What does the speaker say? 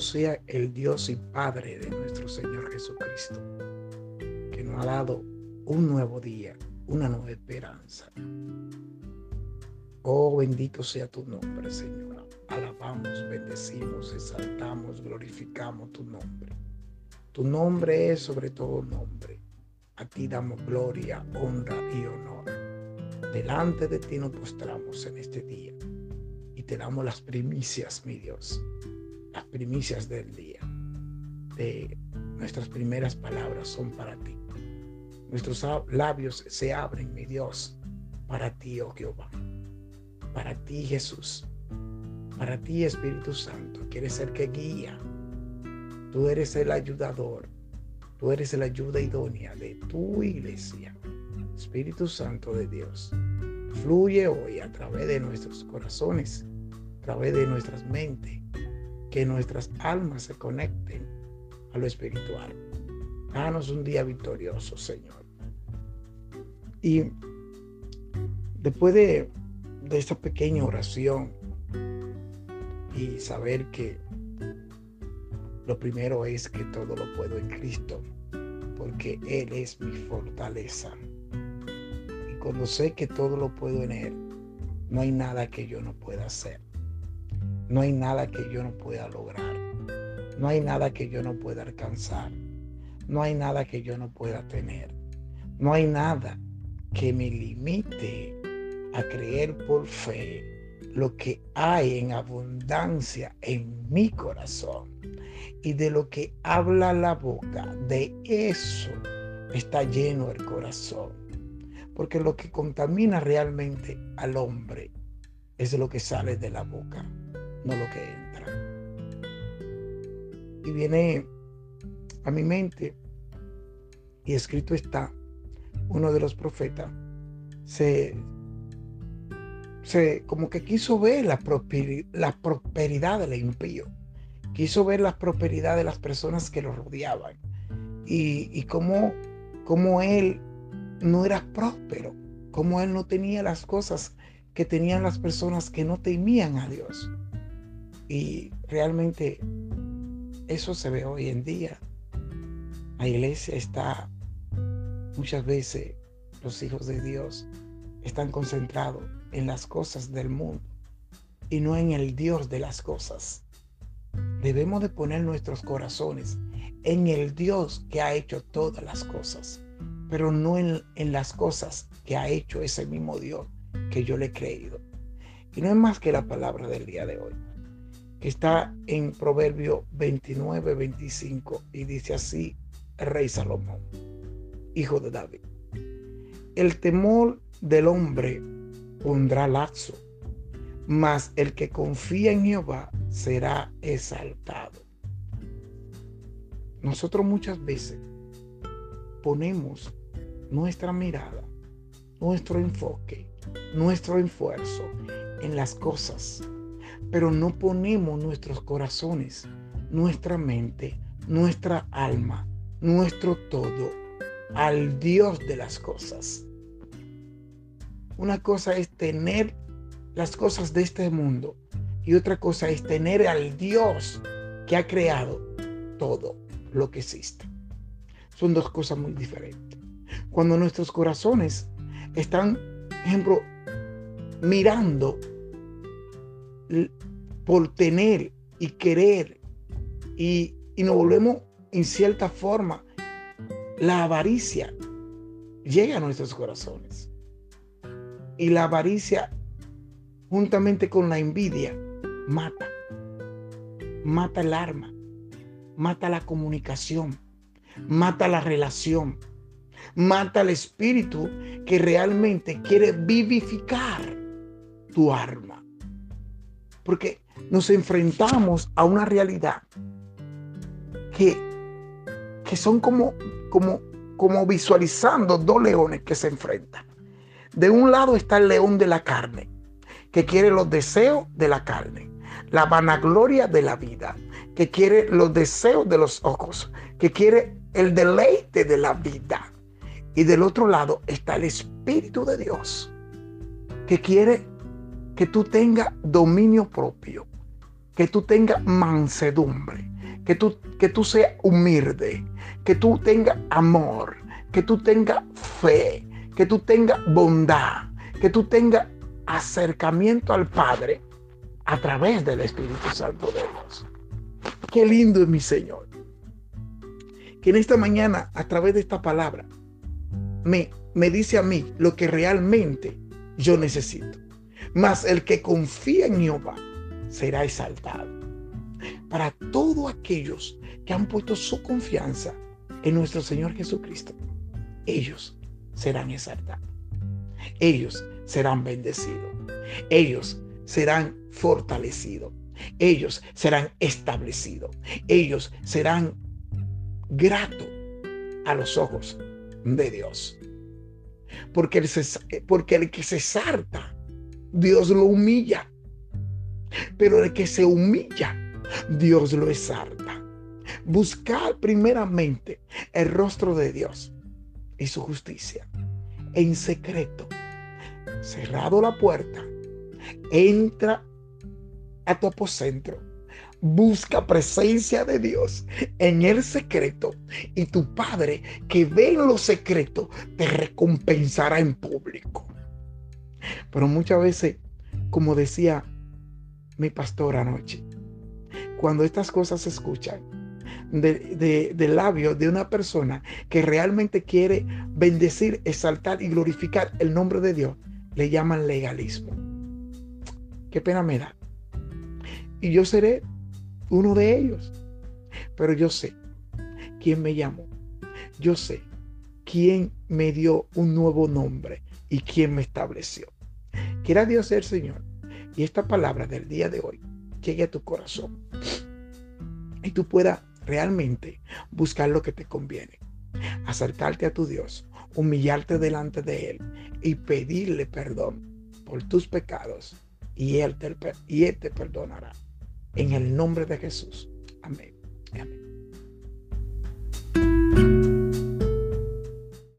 Sea el Dios y Padre de nuestro Señor Jesucristo, que nos ha dado un nuevo día, una nueva esperanza. Oh, bendito sea tu nombre, Señor. Alabamos, bendecimos, exaltamos, glorificamos tu nombre. Tu nombre es sobre todo nombre. A ti damos gloria, honra y honor. Delante de ti nos postramos en este día y te damos las primicias, mi Dios, las primicias del día. De nuestras primeras palabras son para ti. Nuestros labios se abren, mi Dios, para ti, oh Jehová para ti Jesús, para ti Espíritu Santo, quieres ser que guía. Tú eres el ayudador, tú eres la ayuda idónea de tu iglesia. Espíritu Santo de Dios, fluye hoy a través de nuestros corazones, a través de nuestras mentes, que nuestras almas se conecten a lo espiritual. Danos un día victorioso, Señor. Y después de de esta pequeña oración y saber que lo primero es que todo lo puedo en Cristo, porque Él es mi fortaleza. Y cuando sé que todo lo puedo en Él, no hay nada que yo no pueda hacer. No hay nada que yo no pueda lograr. No hay nada que yo no pueda alcanzar. No hay nada que yo no pueda tener. No hay nada que me limite a creer por fe lo que hay en abundancia en mi corazón. Y de lo que habla la boca, de eso está lleno el corazón. Porque lo que contamina realmente al hombre es lo que sale de la boca, no lo que entra. Y viene a mi mente, y escrito está, uno de los profetas se, se, como que quiso ver la, la prosperidad del impío, quiso ver la prosperidad de las personas que lo rodeaban y, y cómo, cómo él no era próspero, cómo él no tenía las cosas que tenían las personas que no temían a Dios. Y realmente eso se ve hoy en día. La iglesia está muchas veces, los hijos de Dios están concentrados en las cosas del mundo y no en el Dios de las cosas. Debemos de poner nuestros corazones en el Dios que ha hecho todas las cosas, pero no en, en las cosas que ha hecho ese mismo Dios que yo le he creído. Y no es más que la palabra del día de hoy, está en Proverbio 29, 25 y dice así rey Salomón, hijo de David. El temor del hombre pondrá lazo, mas el que confía en Jehová será exaltado. Nosotros muchas veces ponemos nuestra mirada, nuestro enfoque, nuestro esfuerzo en las cosas, pero no ponemos nuestros corazones, nuestra mente, nuestra alma, nuestro todo al Dios de las cosas. Una cosa es tener las cosas de este mundo y otra cosa es tener al Dios que ha creado todo lo que existe. Son dos cosas muy diferentes. Cuando nuestros corazones están, ejemplo, mirando por tener y querer y, y nos volvemos en cierta forma, la avaricia llega a nuestros corazones. Y la avaricia, juntamente con la envidia, mata. Mata el arma, mata la comunicación, mata la relación, mata el espíritu que realmente quiere vivificar tu arma. Porque nos enfrentamos a una realidad que, que son como, como, como visualizando dos leones que se enfrentan. De un lado está el león de la carne, que quiere los deseos de la carne, la vanagloria de la vida, que quiere los deseos de los ojos, que quiere el deleite de la vida. Y del otro lado está el Espíritu de Dios, que quiere que tú tengas dominio propio, que tú tengas mansedumbre, que tú, que tú seas humilde, que tú tengas amor, que tú tengas fe, que tú tengas bondad, que tú tengas acercamiento al Padre a través del Espíritu Santo de Dios. Qué lindo es mi Señor. Que en esta mañana, a través de esta palabra, me, me dice a mí lo que realmente yo necesito. Mas el que confía en Jehová será exaltado. Para todos aquellos que han puesto su confianza en nuestro Señor Jesucristo, ellos serán exaltados. Ellos serán bendecidos. Ellos serán fortalecidos. Ellos serán establecidos. Ellos serán gratos a los ojos de Dios. Porque el, que se salta, Dios lo humilla. Pero el que se humilla, Dios lo exalta. Buscar primeramente el rostro de Dios y su justicia en secreto. Cerrado la puerta, entra a tu aposento. Busca presencia de Dios en el secreto y tu Padre que ve en lo secreto te recompensará en público. Pero muchas veces, como decía mi pastor anoche, cuando estas cosas se escuchan de, de, labios de una persona que realmente quiere bendecir, exaltar y glorificar el nombre de Dios, le llaman legalismo. Qué pena me da. Y yo seré uno de ellos. Pero yo sé quién me llamó. Yo sé quién me dio un nuevo nombre y quién me estableció. Quiera Dios ser Señor. Y esta palabra del día de hoy llegue a tu corazón y tú puedas realmente buscar lo que te conviene, acercarte a tu Dios, humillarte delante de Él y pedirle perdón por tus pecados y Él te, y él te perdonará. En el nombre de Jesús. Amén. Amén.